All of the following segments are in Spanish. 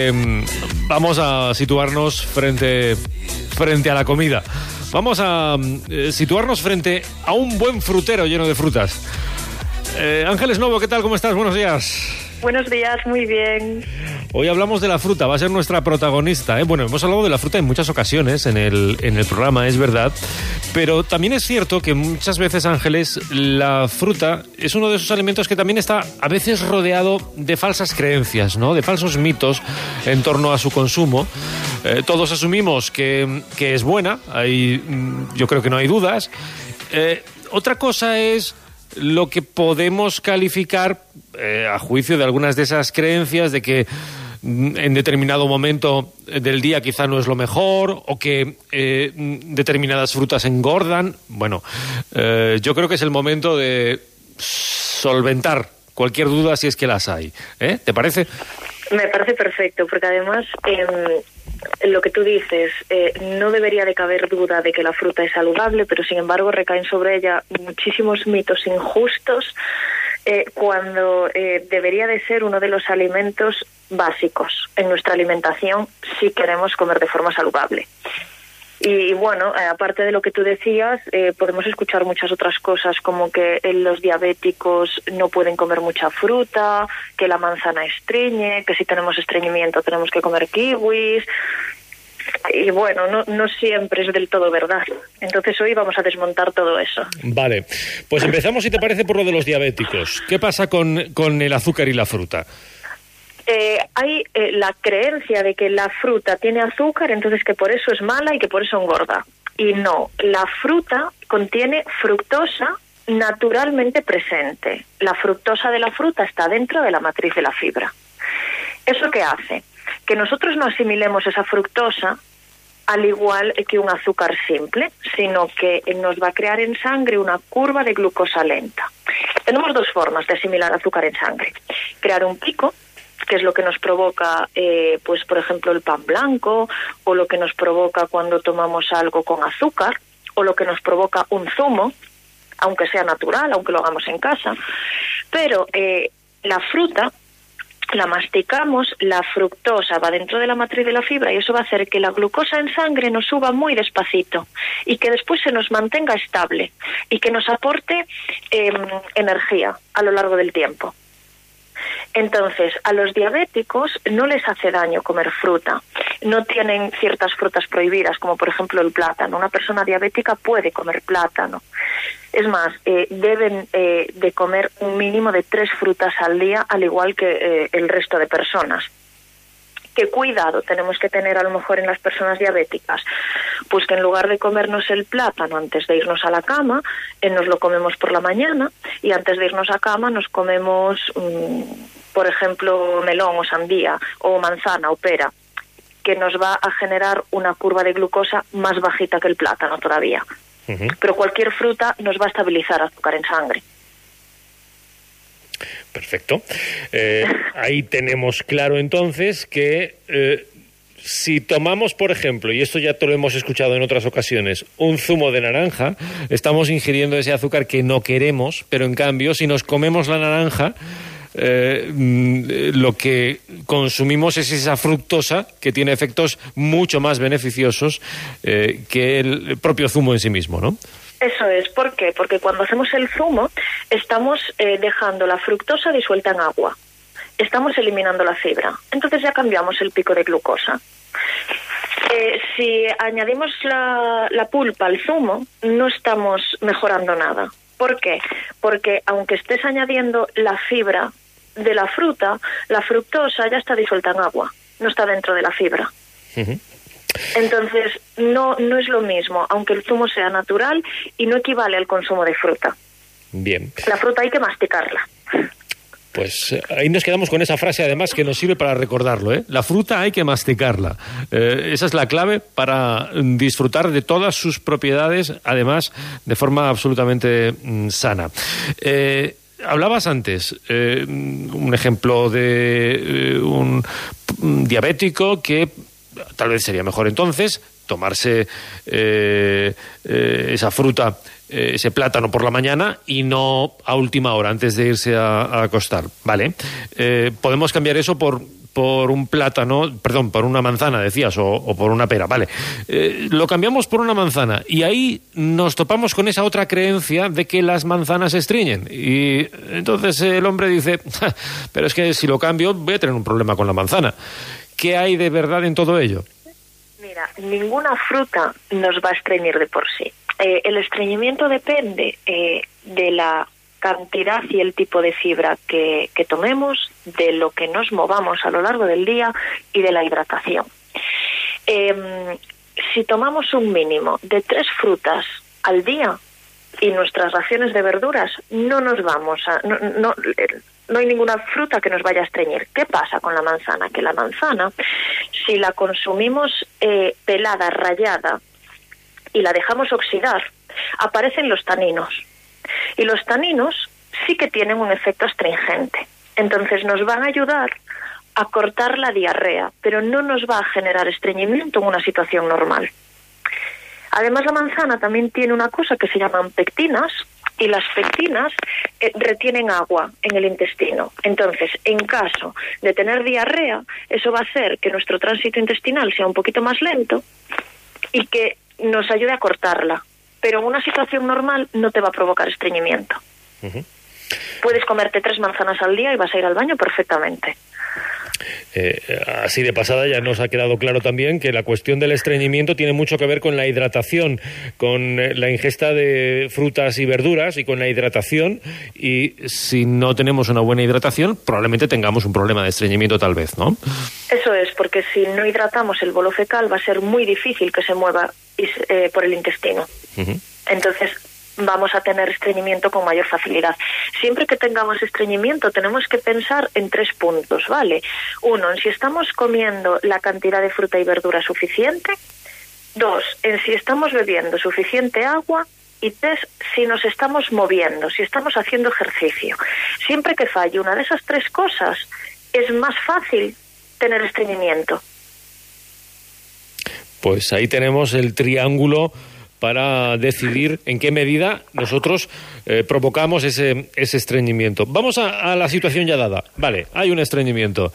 Em, vamos a situarnos frente, frente a la comida. Vamos a eh, situarnos frente a un buen frutero lleno de frutas. Eh, Ángeles Novo, ¿qué tal? ¿Cómo estás? Buenos días. Buenos días, muy bien. Hoy hablamos de la fruta, va a ser nuestra protagonista. ¿eh? Bueno, hemos hablado de la fruta en muchas ocasiones en el, en el programa, es verdad. Pero también es cierto que muchas veces, Ángeles, la fruta es uno de esos alimentos que también está a veces rodeado de falsas creencias, ¿no? De falsos mitos en torno a su consumo. Eh, todos asumimos que, que, es buena, hay, mm, yo creo que no hay dudas. Eh, otra cosa es lo que podemos calificar, eh, a juicio de algunas de esas creencias, de que mm, en determinado momento del día quizá no es lo mejor o que eh, determinadas frutas engordan. Bueno, eh, yo creo que es el momento de solventar cualquier duda si es que las hay. ¿Eh? ¿Te parece? Me parece perfecto, porque además eh, lo que tú dices, eh, no debería de caber duda de que la fruta es saludable, pero sin embargo recaen sobre ella muchísimos mitos injustos eh, cuando eh, debería de ser uno de los alimentos básicos en nuestra alimentación si queremos comer de forma saludable. Y, bueno, eh, aparte de lo que tú decías, eh, podemos escuchar muchas otras cosas, como que eh, los diabéticos no pueden comer mucha fruta, que la manzana estreñe, que si tenemos estreñimiento tenemos que comer kiwis. Y bueno, no, no siempre es del todo verdad. Entonces hoy vamos a desmontar todo eso. Vale, pues empezamos, si te parece, por lo de los diabéticos. ¿Qué pasa con, con el azúcar y la fruta? eh, hay eh, la creencia de que la fruta tiene azúcar, entonces que por eso es mala y que por eso engorda. Y no, la fruta contiene fructosa naturalmente presente. La fructosa de la fruta está dentro de la matriz de la fibra. ¿Eso qué hace? Que nosotros no asimilemos esa fructosa al igual que un azúcar simple, sino que nos va a crear en sangre una curva de glucosa lenta. Tenemos dos formas de asimilar azúcar en sangre. Crear un pico, que es lo que nos provoca, eh, pues por ejemplo, el pan blanco, o lo que nos provoca cuando tomamos algo con azúcar, o lo que nos provoca un zumo, aunque sea natural, aunque lo hagamos en casa. Pero eh, la fruta la masticamos, la fructosa va dentro de la matriz de la fibra y eso va a hacer que la glucosa en sangre nos suba muy despacito y que después se nos mantenga estable y que nos aporte eh, energía a lo largo del tiempo. Entonces, a los diabéticos no les hace daño comer fruta. No tienen ciertas frutas prohibidas, como por ejemplo el plátano. Una persona diabética puede comer plátano. Es más, eh, deben eh, de comer un mínimo de tres frutas al día, al igual que eh, el resto de personas. ¿Qué cuidado tenemos que tener a lo mejor en las personas diabéticas? Pues que en lugar de comernos el plátano antes de irnos a la cama, eh, nos lo comemos por la mañana y antes de irnos a cama nos comemos, mmm, por ejemplo, melón o sandía o manzana o pera que nos va a generar una curva de glucosa más bajita que el plátano todavía. Uh -huh. Pero cualquier fruta nos va a estabilizar azúcar en sangre. Perfecto. Eh, ahí tenemos claro entonces que eh, si tomamos, por ejemplo, y esto ya te lo hemos escuchado en otras ocasiones, un zumo de naranja, estamos ingiriendo ese azúcar que no queremos, pero en cambio, si nos comemos la naranja, eh, lo que consumimos es esa fructosa que tiene efectos mucho más beneficiosos eh, que el propio zumo en sí mismo, ¿no? Eso es, ¿por qué? Porque cuando hacemos el zumo estamos eh, dejando la fructosa disuelta en agua, estamos eliminando la fibra, entonces ya cambiamos el pico de glucosa. Si añadimos la, la pulpa al zumo, no estamos mejorando nada. ¿Por qué? Porque aunque estés añadiendo la fibra de la fruta, la fructosa ya está disuelta en agua, no está dentro de la fibra. Uh -huh. Entonces, no, no es lo mismo, aunque el zumo sea natural y no equivale al consumo de fruta. Bien. La fruta hay que masticarla. Pues eh, ahí nos quedamos con esa frase además que nos sirve para recordarlo. ¿eh? La fruta hay que masticarla. Eh, esa es la clave para disfrutar de todas sus propiedades, además de forma absolutamente mm, sana. Hablabas antes un ejemplo de un, diabético que tal vez sería mejor entonces tomarse esa fruta ese plátano por la mañana y no a última hora, antes de irse a, acostar. ¿Vale? Eh, podemos cambiar eso por, por un plátano, perdón, por una manzana, decías, o, por una pera, vale. Eh, lo cambiamos por una manzana y ahí nos topamos con esa otra creencia de que las manzanas estriñen. Y entonces el hombre dice, pero es que si lo cambio voy a tener un problema con la manzana. ¿Qué hay de verdad en todo ello? Mira, ninguna fruta nos va a estreñir de por sí. Eh, el estreñimiento depende eh, de la cantidad y el tipo de fibra que, tomemos, de lo que nos movamos a lo largo del día y de la hidratación. Em, si tomamos un mínimo de tres frutas al día y nuestras raciones de verduras, no nos vamos a. No, no, no hay ninguna fruta que nos vaya a estreñir. ¿Qué pasa con la manzana? Que la manzana, si la consumimos eh, pelada, rayada y la dejamos oxidar, aparecen los taninos y los taninos sí que tienen un efecto astringente. Entonces nos van a ayudar a cortar la diarrea, pero no nos va a generar estreñimiento en una situación normal. Además, la manzana también tiene una cosa que se llaman pectinas, y las pectinas eh, retienen agua en el intestino. Entonces, en caso de tener diarrea, eso va a hacer que nuestro tránsito intestinal sea un poquito más lento y que nos ayude a cortarla pero en una situación normal no te va a provocar estreñimiento. Puedes comerte tres manzanas al día y vas a ir al baño perfectamente. Eh, así de pasada ya nos ha quedado claro también que la cuestión del estreñimiento tiene mucho que ver con la hidratación, con eh, la ingesta de frutas y verduras y con la hidratación. Y si no tenemos una buena hidratación, probablemente tengamos un problema de estreñimiento tal vez, ¿no? Eso es, porque si no hidratamos el bolo fecal va a ser muy difícil que se mueva eh, por el intestino. Entonces, vamos a tener estreñimiento con mayor facilidad. Siempre que tengamos estreñimiento tenemos que pensar en tres puntos, ¿vale? Uno, en si estamos comiendo la cantidad de fruta y verdura suficiente. Dos, en si estamos bebiendo suficiente agua. Y tres, si nos estamos moviendo, si estamos haciendo ejercicio. Siempre que falle una de esas tres cosas, es más fácil tener estreñimiento. Pues ahí tenemos el triángulo para decidir en qué medida nosotros eh, provocamos ese, ese estreñimiento. Vamos a, la situación ya dada. Vale, hay un estreñimiento.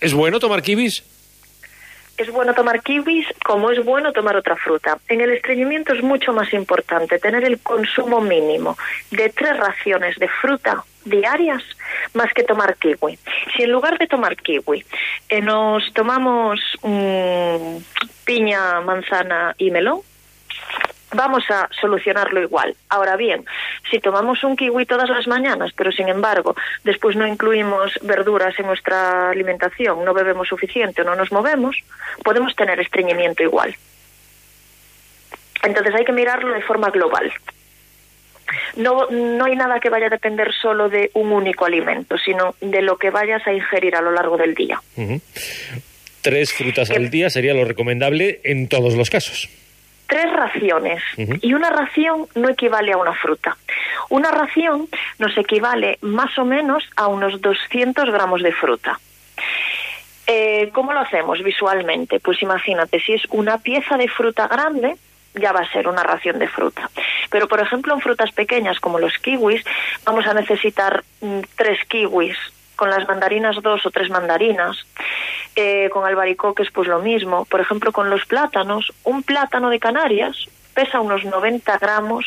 ¿Es bueno tomar kiwis? Es bueno tomar kiwis como es bueno tomar otra fruta. En el estreñimiento es mucho más importante tener el consumo mínimo de tres raciones de fruta diarias más que tomar kiwi. Si en lugar de tomar kiwi eh, nos tomamos mm, piña, manzana y melón, vamos a solucionarlo igual. Ahora bien, si tomamos un kiwi todas las mañanas, pero sin embargo después no incluimos verduras en nuestra alimentación, no bebemos suficiente o no nos movemos, podemos tener estreñimiento igual. Entonces hay que mirarlo de forma global. No, no hay nada que vaya a depender solo de un único alimento, sino de lo que vayas a ingerir a lo largo del día. Tres frutas al día sería lo recomendable en todos los casos tres raciones y una ración no equivale a una fruta. Una ración nos equivale más o menos a unos 200 gramos de fruta. Eh, ¿Cómo lo hacemos visualmente? Pues imagínate, si es una pieza de fruta grande, ya va a ser una ración de fruta. Pero, por ejemplo, en frutas pequeñas como los kiwis, vamos a necesitar mm, tres kiwis, con las mandarinas dos o tres mandarinas, eh, con albaricoques pues lo mismo. Por ejemplo, con los plátanos, un plátano de Canarias pesa unos 90 gramos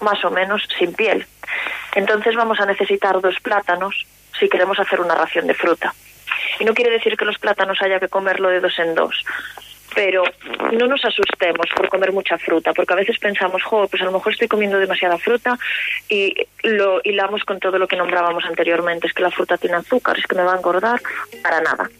más o menos sin piel. Entonces vamos a necesitar dos plátanos si queremos hacer una ración de fruta. Y no quiere decir que los plátanos haya que comerlo de dos en dos pero no nos asustemos por comer mucha fruta, porque a veces pensamos, jo, pues a lo mejor estoy comiendo demasiada fruta y lo hilamos con todo lo que nombrábamos anteriormente, es que la fruta tiene azúcar, es que me va a engordar, para nada.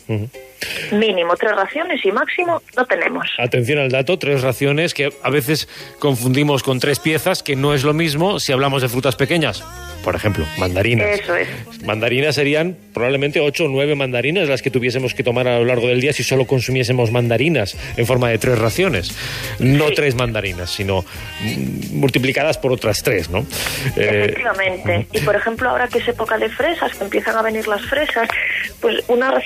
Mínimo tres raciones y máximo no tenemos. Atención al dato, tres raciones que a veces confundimos con tres piezas, que no es lo mismo si hablamos de frutas pequeñas por ejemplo, mandarinas. Eso es. Mandarinas serían probablemente ocho o nueve mandarinas las que tuviésemos que tomar a lo largo del día si solo consumiésemos mandarinas en forma de tres raciones. No tres mandarinas, sino multiplicadas por otras tres, ¿no? Eh, Efectivamente. y por ejemplo, ahora que es época de fresas, que empiezan a venir las fresas, pues una ración